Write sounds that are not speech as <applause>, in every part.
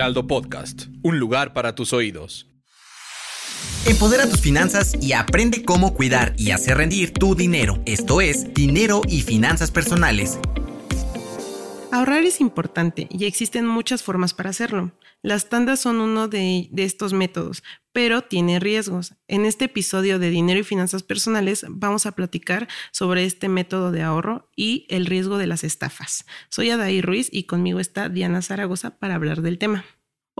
Heraldo Podcast, un lugar para tus oídos. Empodera tus finanzas y aprende cómo cuidar y hacer rendir tu dinero. Esto es Dinero y Finanzas Personales. Ahorrar es importante y existen muchas formas para hacerlo. Las tandas son uno de, de, estos métodos, pero tiene riesgos. En este episodio de Dinero y Finanzas Personales vamos a platicar sobre este método de ahorro y el riesgo de las estafas. Soy Adaí Ruiz y conmigo está Diana Zaragoza para hablar del tema.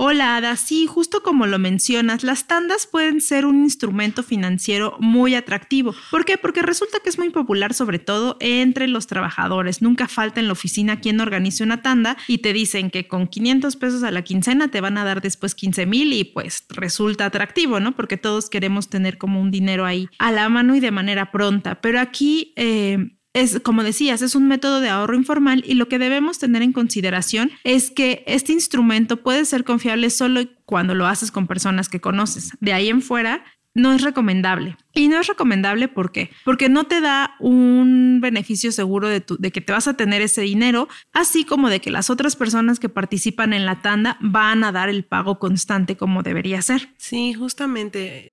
Hola, Ada. Sí, justo como lo mencionas, las tandas pueden ser un instrumento financiero muy atractivo. ¿Por qué? Porque resulta que es muy popular, sobre todo entre los trabajadores. Nunca falta en la oficina quien organice una tanda y te dicen que con 500 pesos a la quincena te van a dar después 15 mil y pues resulta atractivo, ¿no? Porque todos queremos tener como un dinero ahí a la mano y de manera pronta. Pero aquí... Eh, es, como decías, es un método de ahorro informal y lo que debemos tener en consideración es que este instrumento puede ser confiable solo cuando lo haces con personas que conoces. De ahí en fuera, no es recomendable. Y no es recomendable. Porque no te da un beneficio seguro de, de que te vas a tener ese dinero, así como de que las otras personas que participan en la tanda van a dar el pago constante como debería ser. Sí, justamente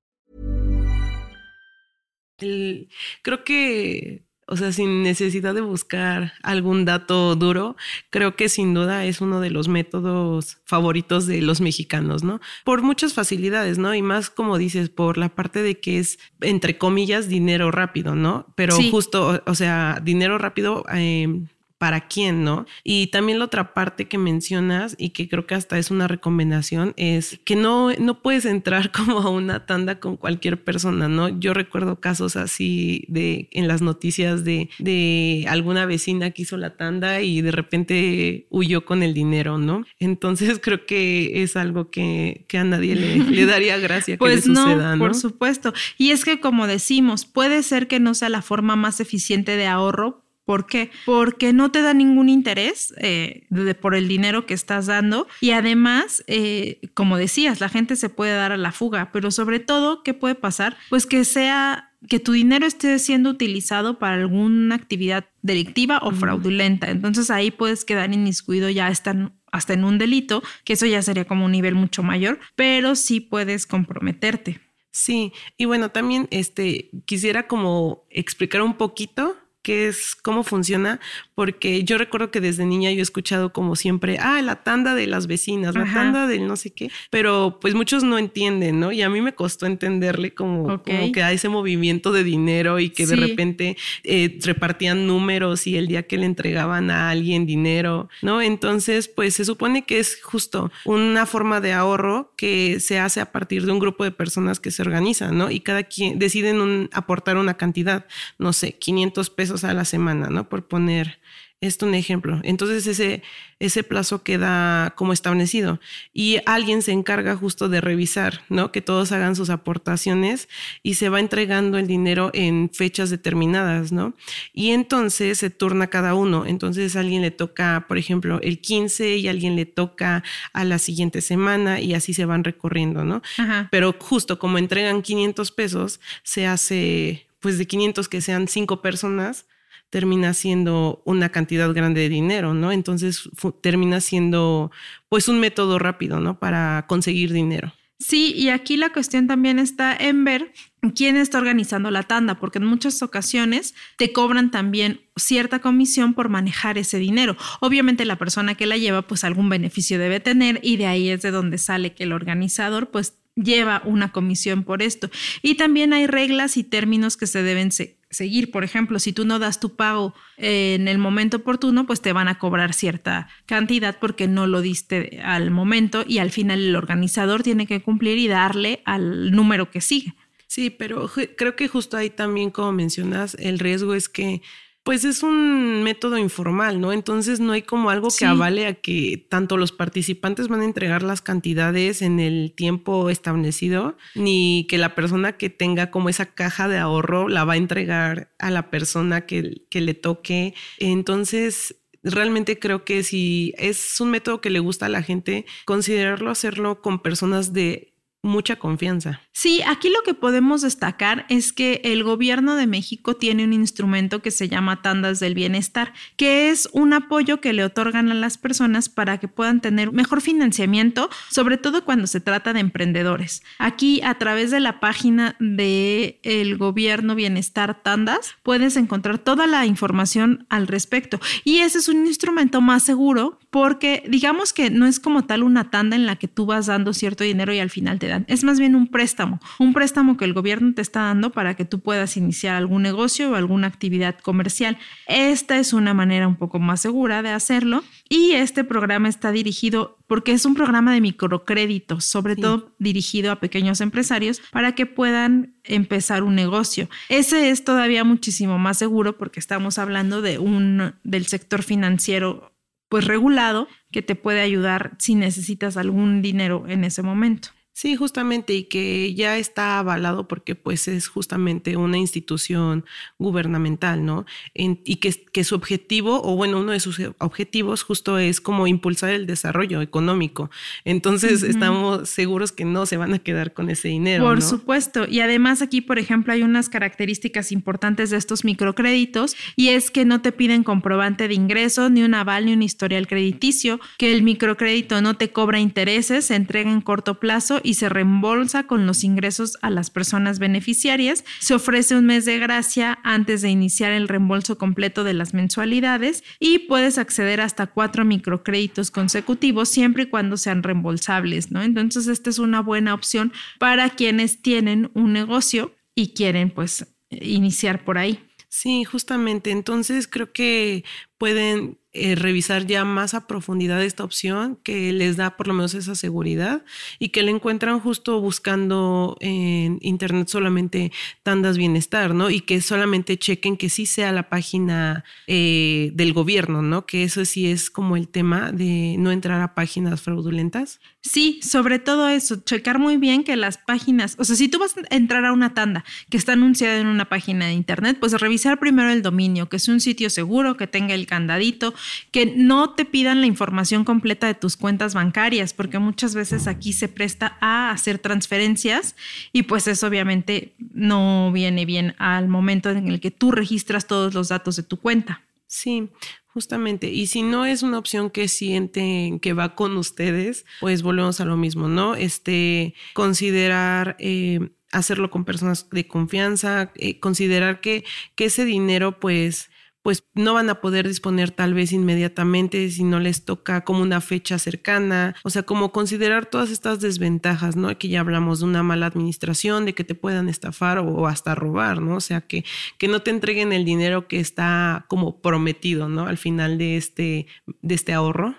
El, creo que, o sea, sin necesidad de buscar algún dato duro, creo que sin duda es uno de los métodos favoritos de los mexicanos, ¿no? Por muchas facilidades, ¿no? Y más, como dices, por la parte de que es, entre comillas, dinero rápido, ¿no? Pero sí. justo, o sea, dinero rápido... Eh, para quién, ¿no? Y también la otra parte que mencionas y que creo que hasta es una recomendación es que no, no puedes entrar <laughs> como a una tanda con cualquier persona, ¿no? Yo recuerdo casos así de en las noticias de, de alguna vecina que hizo la tanda y de repente huyó con el dinero, ¿no? Entonces <laughs> creo que es algo que, que a nadie le, <laughs> le, daría gracia pues que le suceda, no, ¿no? Por supuesto. Y es que como decimos, puede ser que no sea la forma más eficiente de ahorro, ¿Por qué? Porque no te da ningún interés eh, de, por el dinero que estás dando y además, eh, como decías, la gente se puede dar a la fuga, pero sobre todo, ¿qué puede pasar? Pues que sea que tu dinero esté siendo utilizado para alguna actividad delictiva o fraudulenta. Entonces ahí puedes quedar inmiscuido ya hasta, hasta en un delito, que eso ya sería como un nivel mucho mayor, pero sí puedes comprometerte. Sí, y bueno, también este quisiera como explicar un poquito qué es, cómo funciona, porque yo recuerdo que desde niña yo he escuchado como siempre, ah, la tanda de las vecinas, la tanda del no sé qué, pero pues muchos no entienden, ¿no? Y a mí me costó entenderle como, okay. como que hay ese movimiento de dinero y que sí. de repente eh, repartían números y el día que le entregaban a alguien dinero, ¿no? Entonces, pues se supone que es justo una forma de ahorro que se hace a partir de un grupo de personas que se organizan, ¿no? Y cada quien deciden un, aportar una cantidad, no sé, 500 pesos a la semana, ¿no? Por poner esto un ejemplo. Entonces ese, ese plazo queda como establecido y alguien se encarga justo de revisar, ¿no? Que todos hagan sus aportaciones y se va entregando el dinero en fechas determinadas, ¿no? Y entonces se turna cada uno. Entonces a alguien le toca, por ejemplo, el 15 y a alguien le toca a la siguiente semana y así se van recorriendo, ¿no? Ajá. Pero justo como entregan 500 pesos, se hace pues de 500 que sean cinco personas, termina siendo una cantidad grande de dinero, ¿no? Entonces termina siendo pues un método rápido, ¿no? Para conseguir dinero. Sí, y aquí la cuestión también está en ver quién está organizando la tanda, porque en muchas ocasiones te cobran también cierta comisión por manejar ese dinero. Obviamente la persona que la lleva pues algún beneficio debe tener y de ahí es de donde sale que el organizador pues lleva una comisión por esto. Y también hay reglas y términos que se deben se seguir. Por ejemplo, si tú no das tu pago en el momento oportuno, pues te van a cobrar cierta cantidad porque no lo diste al momento y al final el organizador tiene que cumplir y darle al número que sigue. Sí, pero creo que justo ahí también, como mencionas, el riesgo es que Pues es un método informal, ¿no? Entonces no hay como algo que avale a que tanto los participantes van a entregar las cantidades en el tiempo establecido, ni que la persona que tenga como esa caja de ahorro la va a entregar a la persona que, que le toque. Entonces realmente creo que si es un método que le gusta a la gente, considerarlo hacerlo con personas de mucha confianza. Sí, aquí lo que podemos destacar es que el gobierno de México tiene un instrumento que se llama Tandas del Bienestar, que es un apoyo que le otorgan a las personas para que puedan tener mejor financiamiento, sobre todo cuando se trata de emprendedores. Aquí a través de la página de el gobierno Bienestar Tandas puedes encontrar toda la información al respecto y ese es un instrumento más seguro porque digamos que no es como tal una tanda en la que tú vas dando cierto dinero y al final te es más bien un préstamo, un préstamo que el gobierno te está dando para que tú puedas iniciar algún negocio o alguna actividad comercial. Esta es una manera un poco más segura de hacerlo y este programa está dirigido porque es un programa de microcréditos, sobre todo dirigido a pequeños empresarios para que puedan empezar un negocio. Ese es todavía muchísimo más seguro porque estamos hablando de un del sector financiero pues regulado que te puede ayudar si necesitas algún dinero en ese momento. Sí, justamente, y que ya está avalado porque pues es justamente una institución gubernamental, ¿no? y que, que, su objetivo, o bueno, uno de sus objetivos justo es como impulsar el desarrollo económico. Entonces, estamos seguros que no se van a quedar con ese dinero. Por supuesto, y además aquí, por ejemplo, hay unas características importantes de estos microcréditos, y es que no te piden comprobante de ingreso, ni un aval, ni un historial crediticio, que el microcrédito no te cobra intereses, se entrega en corto plazo y se reembolsa con los ingresos a las personas beneficiarias. Se ofrece un mes de gracia antes de iniciar el reembolso completo de las mensualidades y puedes acceder hasta cuatro microcréditos consecutivos siempre y cuando sean reembolsables, ¿no? Entonces, esta es una buena opción para quienes tienen un negocio y quieren pues iniciar por ahí. Sí, justamente. Entonces creo que pueden eh, revisar ya más a profundidad esta opción que les da por lo menos esa seguridad y que le encuentran justo buscando en internet solamente tandas bienestar, ¿no? Y que solamente chequen que sí sea la página eh, del gobierno, ¿no? Que eso sí es como el tema de no entrar a páginas fraudulentas. Sí, sobre todo eso, checar muy bien que las páginas, o sea, si tú vas a entrar a una tanda que está anunciada en una página de internet, pues revisar primero el dominio, que es un sitio seguro, que tenga el candadito, que no te pidan la información completa de tus cuentas bancarias, porque muchas veces aquí se presta a hacer transferencias y pues eso obviamente no viene bien al momento en el que tú registras todos los datos de tu cuenta. Sí, Justamente, y si no es una opción que sienten que va con ustedes, pues volvemos a lo mismo, ¿no? Este, considerar eh, hacerlo con personas de confianza, eh, considerar que, que ese dinero, pues, pues no van a poder disponer tal vez inmediatamente si no les toca como una fecha cercana, o sea, como considerar todas estas desventajas, ¿no? Aquí ya hablamos de una mala administración, de que te puedan estafar o, hasta robar, ¿no? O sea, que, que no te entreguen el dinero que está como prometido, ¿no? Al final de este, de este ahorro.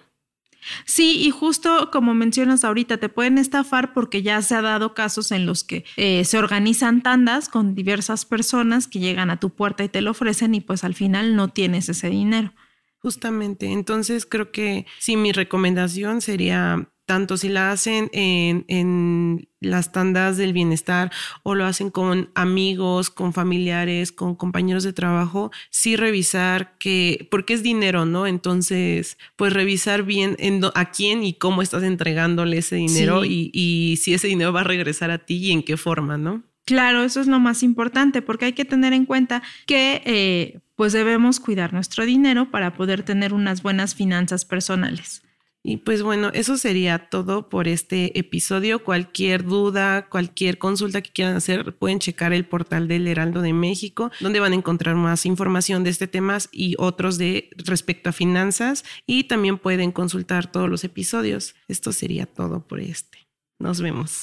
Sí, y justo como mencionas ahorita, te pueden estafar porque ya se ha dado casos en los que eh, se organizan tandas con diversas personas que llegan a tu puerta y te lo ofrecen y pues al final no tienes ese dinero. Justamente, entonces creo que sí, mi recomendación sería tanto si la hacen en, las tandas del bienestar o lo hacen con amigos, con familiares, con compañeros de trabajo, sí revisar que, porque es dinero, ¿no? Entonces, pues revisar bien a quién y cómo estás entregándole ese dinero y, y si ese dinero va a regresar a ti y en qué forma, ¿no? Claro, eso es lo más importante porque hay que tener en cuenta que eh, pues debemos cuidar nuestro dinero para poder tener unas buenas finanzas personales. Y pues bueno, eso sería todo por este episodio. Cualquier duda, cualquier consulta que quieran hacer, pueden checar el portal del Heraldo de México, donde van a encontrar más información de este tema y otros de respecto a finanzas. Y también pueden consultar todos los episodios. Esto sería todo por este. Nos vemos.